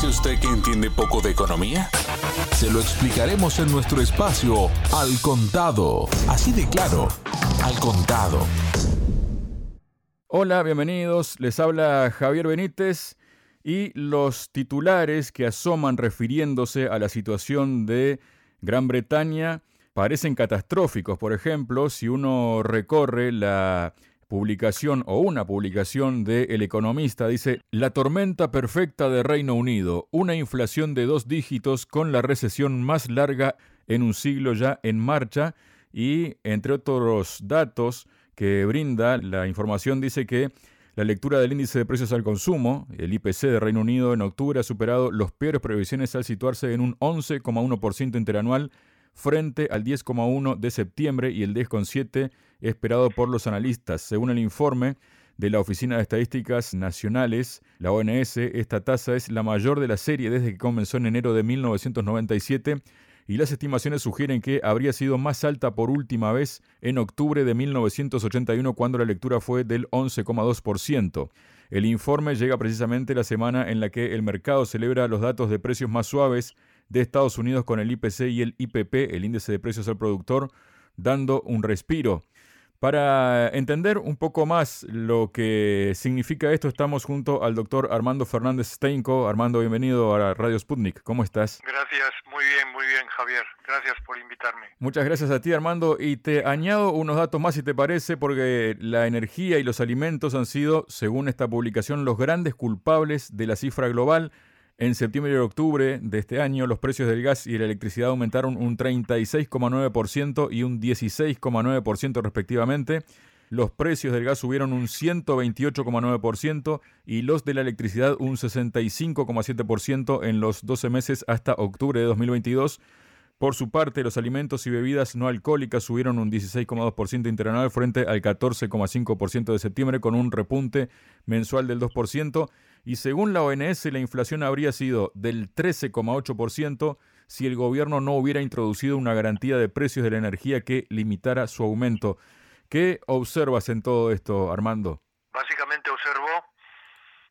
dice usted que entiende poco de economía? Se lo explicaremos en nuestro espacio Al Contado. Así de claro, Al Contado. Hola, bienvenidos. Les habla Javier Benítez y los titulares que asoman refiriéndose a la situación de Gran Bretaña parecen catastróficos. Por ejemplo, si uno recorre la publicación o una publicación de El Economista dice, La tormenta perfecta de Reino Unido, una inflación de dos dígitos con la recesión más larga en un siglo ya en marcha y entre otros datos que brinda la información dice que la lectura del índice de precios al consumo, el IPC de Reino Unido en octubre ha superado los peores previsiones al situarse en un 11,1% interanual frente al 10,1 de septiembre y el 10,7 esperado por los analistas. Según el informe de la Oficina de Estadísticas Nacionales, la ONS, esta tasa es la mayor de la serie desde que comenzó en enero de 1997 y las estimaciones sugieren que habría sido más alta por última vez en octubre de 1981 cuando la lectura fue del 11,2%. El informe llega precisamente la semana en la que el mercado celebra los datos de precios más suaves de Estados Unidos con el IPC y el IPP, el índice de precios al productor, dando un respiro. Para entender un poco más lo que significa esto, estamos junto al doctor Armando Fernández Steinko. Armando, bienvenido a Radio Sputnik. ¿Cómo estás? Gracias, muy bien, muy bien, Javier. Gracias por invitarme. Muchas gracias a ti, Armando. Y te añado unos datos más, si te parece, porque la energía y los alimentos han sido, según esta publicación, los grandes culpables de la cifra global. En septiembre y octubre de este año, los precios del gas y la electricidad aumentaron un 36,9% y un 16,9% respectivamente. Los precios del gas subieron un 128,9% y los de la electricidad un 65,7% en los 12 meses hasta octubre de 2022. Por su parte, los alimentos y bebidas no alcohólicas subieron un 16,2% interanual frente al 14,5% de septiembre con un repunte mensual del 2% y según la ONS la inflación habría sido del 13,8% si el gobierno no hubiera introducido una garantía de precios de la energía que limitara su aumento. ¿Qué observas en todo esto, Armando? Básicamente observo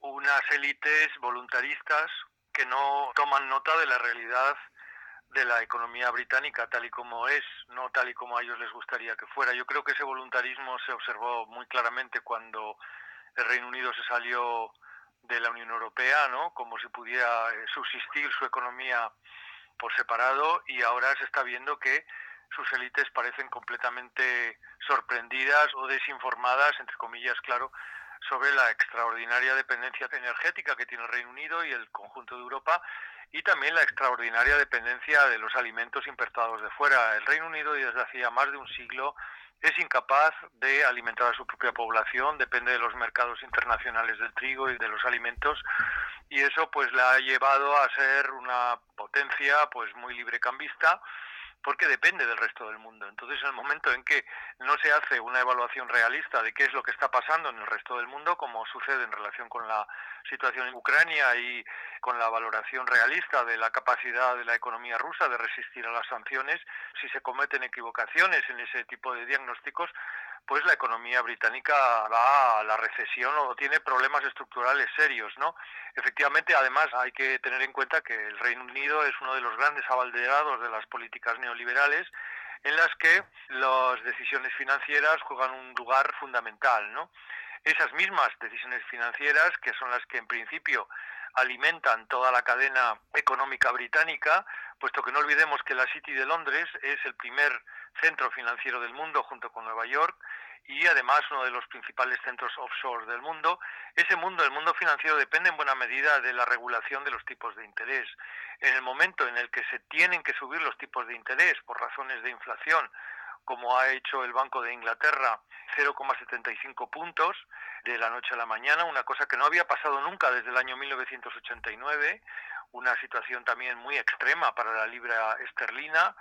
unas élites voluntaristas que no toman nota de la realidad de la economía británica tal y como es, no tal y como a ellos les gustaría que fuera. Yo creo que ese voluntarismo se observó muy claramente cuando el Reino Unido se salió de la Unión Europea, ¿no? Como si pudiera eh, subsistir su economía por separado y ahora se está viendo que sus élites parecen completamente sorprendidas o desinformadas, entre comillas, claro, sobre la extraordinaria dependencia energética que tiene el Reino Unido y el conjunto de Europa y también la extraordinaria dependencia de los alimentos importados de fuera. El Reino Unido desde hacía más de un siglo es incapaz de alimentar a su propia población, depende de los mercados internacionales del trigo y de los alimentos y eso pues la ha llevado a ser una potencia pues muy librecambista porque depende del resto del mundo. Entonces, en el momento en que no se hace una evaluación realista de qué es lo que está pasando en el resto del mundo, como sucede en relación con la situación en Ucrania y con la valoración realista de la capacidad de la economía rusa de resistir a las sanciones, si se cometen equivocaciones en ese tipo de diagnósticos, pues la economía británica va a la recesión o tiene problemas estructurales serios, ¿no? Efectivamente, además hay que tener en cuenta que el Reino Unido es uno de los grandes abalderados de las políticas neoliberales en las que las decisiones financieras juegan un lugar fundamental, ¿no? Esas mismas decisiones financieras, que son las que en principio alimentan toda la cadena económica británica, puesto que no olvidemos que la City de Londres es el primer centro financiero del mundo junto con Nueva York y además uno de los principales centros offshore del mundo. Ese mundo, el mundo financiero, depende en buena medida de la regulación de los tipos de interés. En el momento en el que se tienen que subir los tipos de interés por razones de inflación, como ha hecho el Banco de Inglaterra, 0,75 puntos de la noche a la mañana, una cosa que no había pasado nunca desde el año 1989, una situación también muy extrema para la libra esterlina.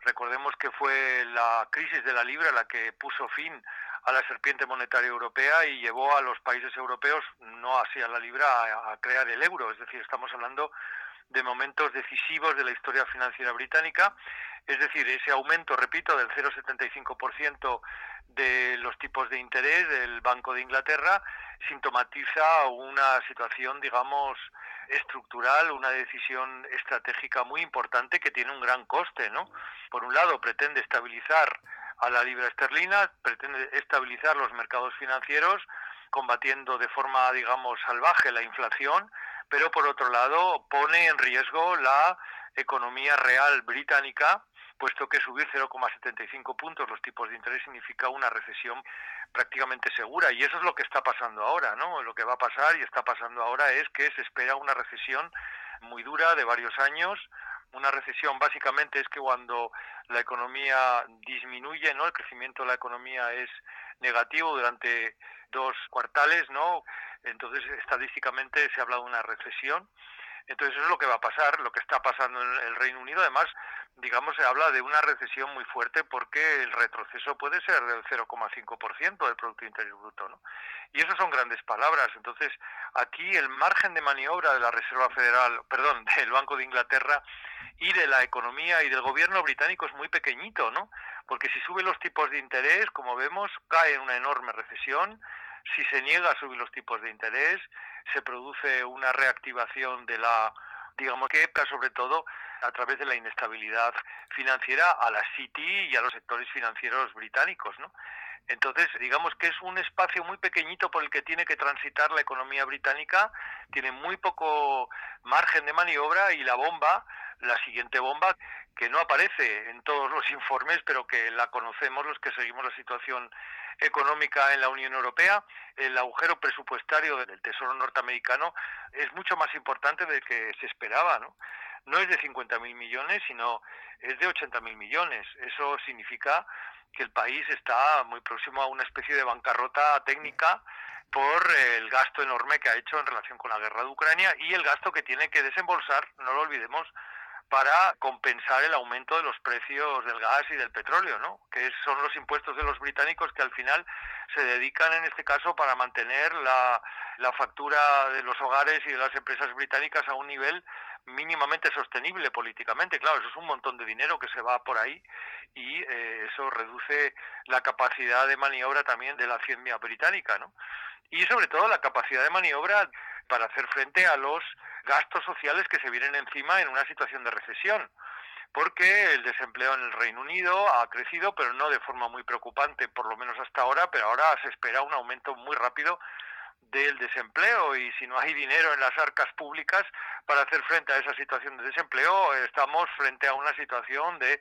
Recordemos que fue la crisis de la libra la que puso fin a la serpiente monetaria europea y llevó a los países europeos, no así a la libra, a, crear el euro. Es decir, estamos hablando de momentos decisivos de la historia financiera británica. Es decir, ese aumento, repito, del 0,75% de los tipos de interés del Banco de Inglaterra sintomatiza una situación, digamos, estructural, una decisión estratégica muy importante que tiene un gran coste, ¿no? Por un lado, pretende estabilizar a la libra esterlina, pretende estabilizar los mercados financieros, combatiendo de forma, digamos, salvaje la inflación, pero por otro lado pone en riesgo la economía real británica, puesto que subir 0,75 puntos los tipos de interés significa una recesión prácticamente segura y eso es lo que está pasando ahora, ¿no? Lo que va a pasar y está pasando ahora es que se espera una recesión muy dura de varios años, una recesión básicamente es que cuando la economía disminuye, ¿no? El crecimiento de la economía es negativo durante dos cuartales, ¿no? Entonces, estadísticamente se habla de una recesión. Entonces, eso es lo que va a pasar, lo que está pasando en el Reino Unido. Además, digamos, se habla de una recesión muy fuerte porque el retroceso puede ser del 0,5% del Producto Interior Bruto. ¿no? Y eso son grandes palabras. Entonces, aquí el margen de maniobra de la Reserva Federal, perdón, del Banco de Inglaterra y de la economía y del gobierno británico es muy pequeñito, ¿no? Porque si sube los tipos de interés, como vemos, cae una enorme recesión. Si se niega a subir los tipos de interés, se produce una reactivación de la digamos que sobre todo a través de la inestabilidad financiera a la City y a los sectores financieros británicos, ¿no? Entonces, digamos que es un espacio muy pequeñito por el que tiene que transitar la economía británica, tiene muy poco margen de maniobra y la bomba, la siguiente bomba, que no aparece en todos los informes, pero que la conocemos los que seguimos la situación económica en la Unión Europea, el agujero presupuestario del Tesoro norteamericano es mucho más importante del que se esperaba, ¿no? No es de 50.000 millones, sino es de 80.000 millones. Eso significa que el país está muy próximo a una especie de bancarrota técnica por el gasto enorme que ha hecho en relación con la guerra de Ucrania y el gasto que tiene que desembolsar, no lo olvidemos, para compensar el aumento de los precios del gas y del petróleo, ¿no? que son los impuestos de los británicos que al final se dedican en este caso para mantener la, la factura de los hogares y de las empresas británicas a un nivel mínimamente sostenible políticamente. Claro, eso es un montón de dinero que se va por ahí y eh, eso reduce la capacidad de maniobra también de la hacienda británica, ¿no? Y sobre todo la capacidad de maniobra para hacer frente a los gastos sociales que se vienen encima en una situación de recesión porque el desempleo en el Reino Unido ha crecido, pero no de forma muy preocupante, por lo menos hasta ahora, pero ahora se espera un aumento muy rápido del desempleo y si no hay dinero en las arcas públicas para hacer frente a esa situación de desempleo, estamos frente a una situación de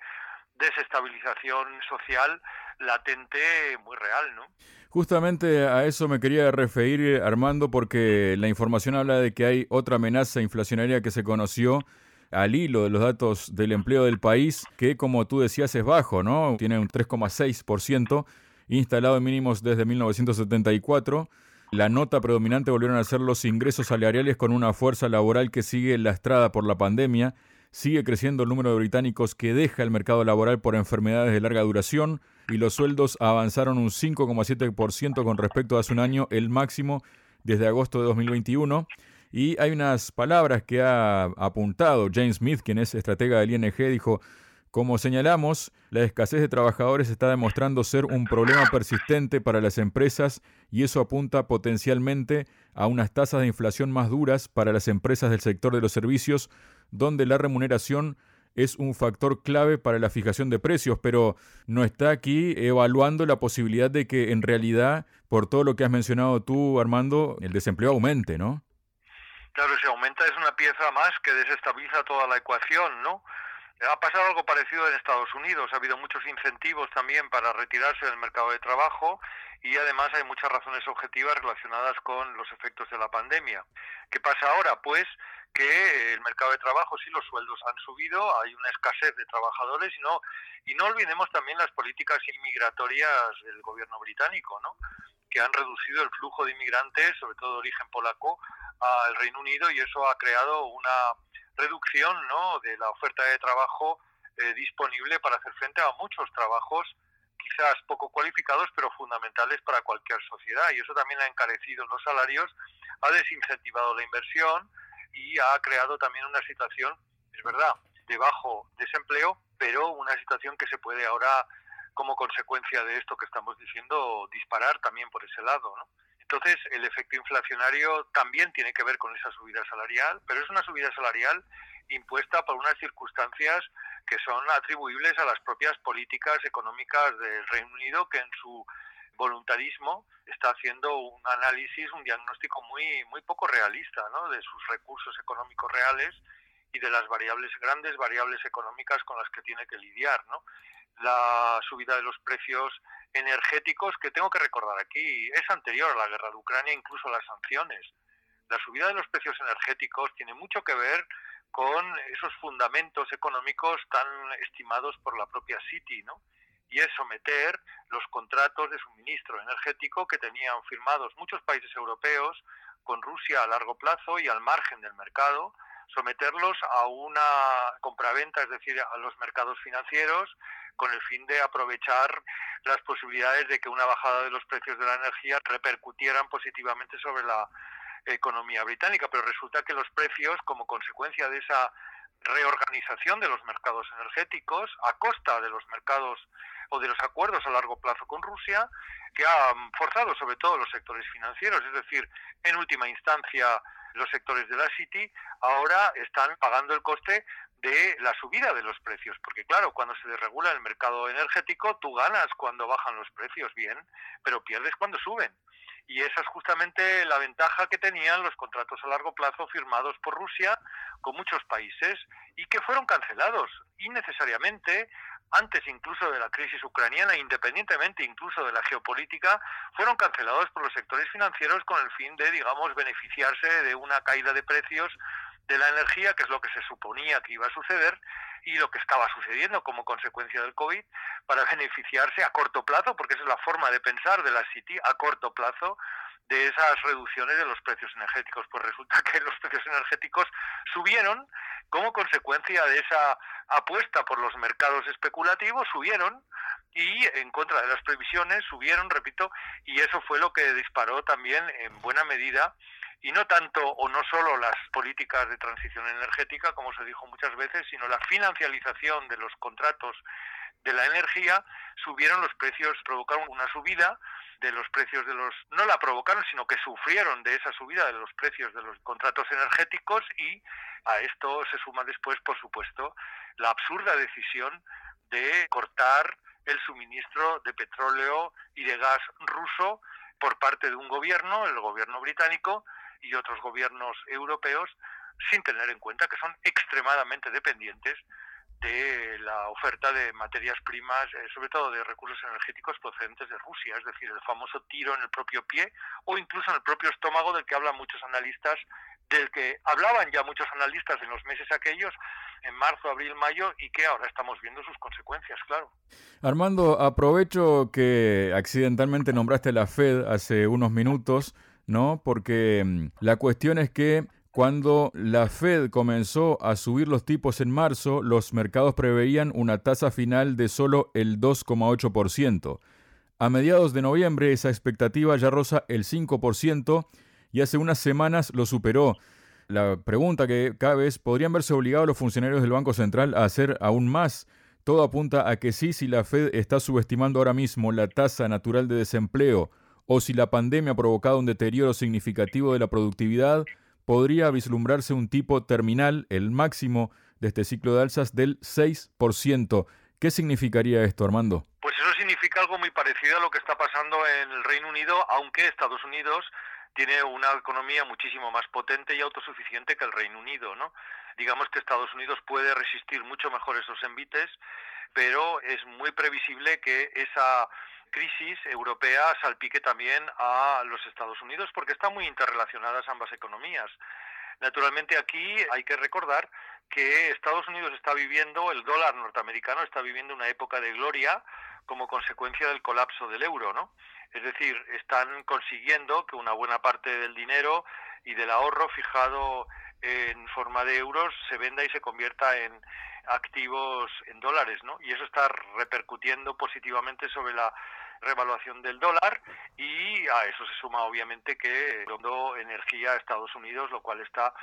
desestabilización social latente muy real, ¿no? Justamente a eso me quería referir, Armando, porque la información habla de que hay otra amenaza inflacionaria que se conoció al hilo de los datos del empleo del país, que como tú decías es bajo, ¿no? Tiene un 3,6% instalado en mínimos desde 1974 la nota predominante volvieron a ser los ingresos salariales con una fuerza laboral que sigue lastrada por la pandemia. Sigue creciendo el número de británicos que deja el mercado laboral por enfermedades de larga duración y los sueldos avanzaron un 5,7% con respecto a hace un año, el máximo desde agosto de 2021. Y hay unas palabras que ha apuntado James Smith, quien es estratega del ING, dijo, como señalamos, la escasez de trabajadores está demostrando ser un problema persistente para las empresas y eso apunta potencialmente a unas tasas de inflación más duras para las empresas del sector de los servicios, donde la remuneración es un factor clave para la fijación de precios, pero no está aquí evaluando la posibilidad de que en realidad, por todo lo que has mencionado tú, Armando, el desempleo aumente, ¿no? Claro, si aumenta es una pieza más que desestabiliza toda la ecuación, ¿no? Ha pasado algo parecido en Estados Unidos. Ha habido muchos incentivos también para retirarse del mercado de trabajo y además hay muchas razones objetivas relacionadas con los efectos de la pandemia. ¿Qué pasa ahora? Pues que el mercado de trabajo, sí, los sueldos han subido, hay una escasez de trabajadores y no, y no olvidemos también las políticas inmigratorias del gobierno británico, ¿no? que han reducido el flujo de inmigrantes, sobre todo de origen polaco, al Reino Unido y eso ha creado una reducción ¿no? de la oferta de trabajo eh, disponible para hacer frente a muchos trabajos quizás poco cualificados, pero fundamentales para cualquier sociedad. Y eso también ha encarecido los salarios, ha desincentivado la inversión y ha creado también una situación, es verdad, de bajo desempleo, pero una situación que se puede ahora, como consecuencia de esto que estamos diciendo, disparar también por ese lado. ¿no? Entonces, el efecto inflacionario también tiene que ver con esa subida salarial, pero es una subida salarial impuesta por unas circunstancias que son atribuibles a las propias políticas económicas del Reino Unido, que en su voluntarismo está haciendo un análisis, un diagnóstico muy, muy poco realista ¿no? de sus recursos económicos reales y de las variables, grandes variables económicas con las que tiene que lidiar. ¿no? La subida de los precios energéticos, que tengo que recordar aquí, es anterior a la guerra de Ucrania, incluso las sanciones. La subida de los precios energéticos tiene mucho que ver con esos fundamentos económicos tan estimados por la propia City, ¿no? Y es someter los contratos de suministro energético que tenían firmados muchos países europeos con Rusia a largo plazo y al margen del mercado, someterlos a una compraventa, es decir, a los mercados financieros, con el fin de aprovechar las posibilidades de que una bajada de los precios de la energía repercutieran positivamente sobre la economía británica, pero resulta que los precios, como consecuencia de esa reorganización de los mercados energéticos a costa de los mercados o de los acuerdos a largo plazo con Rusia, que han forzado sobre todo los sectores financieros, es decir, en última instancia los sectores de la City, ahora están pagando el coste de la subida de los precios, porque claro, cuando se desregula el mercado energético, tú ganas cuando bajan los precios, bien, pero pierdes cuando suben. Y esa es justamente la ventaja que tenían los contratos a largo plazo firmados por Rusia con muchos países y que fueron cancelados innecesariamente antes incluso de la crisis ucraniana, independientemente incluso de la geopolítica, fueron cancelados por los sectores financieros con el fin de, digamos, beneficiarse de una caída de precios de la energía, que es lo que se suponía que iba a suceder, y lo que estaba sucediendo como consecuencia del COVID, para beneficiarse a corto plazo, porque esa es la forma de pensar de la City, a corto plazo, de esas reducciones de los precios energéticos. Pues resulta que los precios energéticos subieron como consecuencia de esa apuesta por los mercados especulativos, subieron y en contra de las previsiones subieron, repito, y eso fue lo que disparó también en buena medida y no tanto o no solo las políticas de transición energética, como se dijo muchas veces, sino la financialización de los contratos de la energía, subieron los precios, provocaron una subida de los precios de los, no la provocaron, sino que sufrieron de esa subida de los precios de los contratos energéticos y a esto se suma después, por supuesto, la absurda decisión de cortar el suministro de petróleo y de gas ruso por parte de un gobierno, el gobierno británico, y otros gobiernos europeos sin tener en cuenta que son extremadamente dependientes de la oferta de materias primas, eh, sobre todo de recursos energéticos procedentes de Rusia, es decir, el famoso tiro en el propio pie o incluso en el propio estómago del que hablan muchos analistas, del que hablaban ya muchos analistas en los meses aquellos, en marzo, abril, mayo, y que ahora estamos viendo sus consecuencias, claro. Armando, aprovecho que accidentalmente nombraste la Fed hace unos minutos. ¿no? Porque mm, la cuestión es que cuando la Fed comenzó a subir los tipos en marzo, los mercados preveían una tasa final de solo el 2,8%. A mediados de noviembre esa expectativa ya roza el 5% y hace unas semanas lo superó. La pregunta que cabe es, ¿podrían verse obligados los funcionarios del Banco Central a hacer aún más? Todo apunta a que sí, si la Fed está subestimando ahora mismo la tasa natural de desempleo o si la pandemia ha provocado un deterioro significativo de la productividad, podría vislumbrarse un tipo terminal, el máximo de este ciclo de alzas, del 6%. ¿Qué significaría esto, Armando? Pues eso significa algo muy parecido a lo que está pasando en el Reino Unido, aunque Estados Unidos tiene una economía muchísimo más potente y autosuficiente que el Reino Unido, ¿no? Digamos que Estados Unidos puede resistir mucho mejor esos envites, pero es muy previsible que esa crisis europea salpique también a los Estados Unidos porque están muy interrelacionadas ambas economías. Naturalmente aquí hay que recordar que Estados Unidos está viviendo, el dólar norteamericano está viviendo una época de gloria como consecuencia del colapso del euro, ¿no? Es decir, están consiguiendo que una buena parte del dinero y del ahorro fijado en forma de euros se venda y se convierta en activos en dólares, ¿no? Y eso está repercutiendo positivamente sobre la revaluación del dólar y a eso se suma obviamente que dando energía a Estados Unidos, lo cual está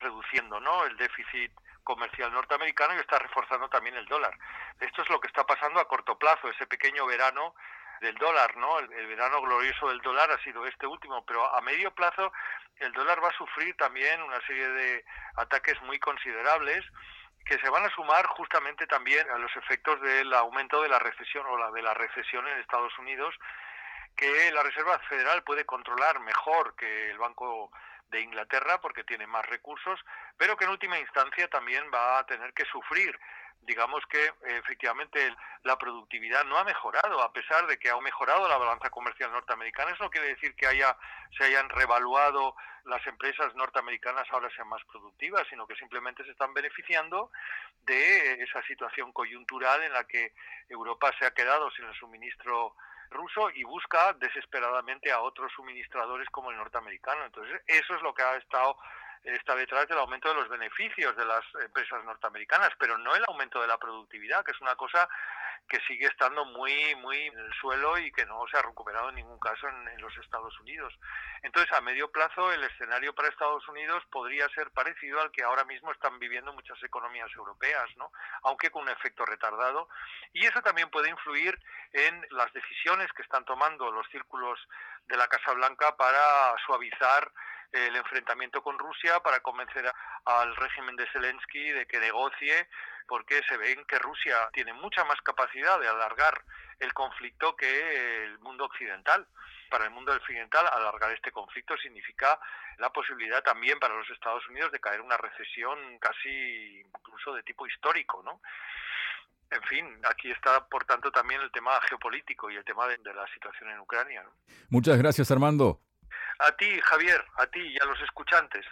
reduciendo, ¿no? El déficit comercial norteamericano y está reforzando también el dólar. Esto es lo que está pasando a corto plazo, ese pequeño verano del dólar, ¿no? El, verano glorioso del dólar ha sido este último, pero a medio plazo el dólar va a sufrir también una serie de ataques muy considerables que se van a sumar justamente también a los efectos del aumento de la recesión o la de la recesión en Estados Unidos que la Reserva Federal puede controlar mejor que el Banco de Inglaterra porque tiene más recursos, pero que en última instancia también va a tener que sufrir digamos que efectivamente la productividad no ha mejorado, a pesar de que ha mejorado la balanza comercial norteamericana. Eso no quiere decir que haya, se hayan revaluado las empresas norteamericanas ahora sean más productivas, sino que simplemente se están beneficiando de esa situación coyuntural en la que Europa se ha quedado sin el suministro ruso y busca desesperadamente a otros suministradores como el norteamericano. Entonces, eso es lo que ha estado está detrás del aumento de los beneficios de las empresas norteamericanas, pero no el aumento de la productividad, que es una cosa que sigue estando muy muy en el suelo y que no se ha recuperado en ningún caso en, los Estados Unidos. Entonces, a medio plazo, el escenario para Estados Unidos podría ser parecido al que ahora mismo están viviendo muchas economías europeas, ¿no? aunque con un efecto retardado. Y eso también puede influir en las decisiones que están tomando los círculos de la Casa Blanca para suavizar el enfrentamiento con Rusia para convencer al régimen de Zelensky de que negocie, porque se ven que Rusia tiene mucha más capacidad de alargar el conflicto que el mundo occidental. Para el mundo occidental, alargar este conflicto significa la posibilidad también para los Estados Unidos de caer una recesión casi incluso de tipo histórico, ¿no? En fin, aquí está, por tanto, también el tema geopolítico y el tema de, la situación en Ucrania. Muchas gracias, Armando. A ti, Javier, a ti y a los escuchantes.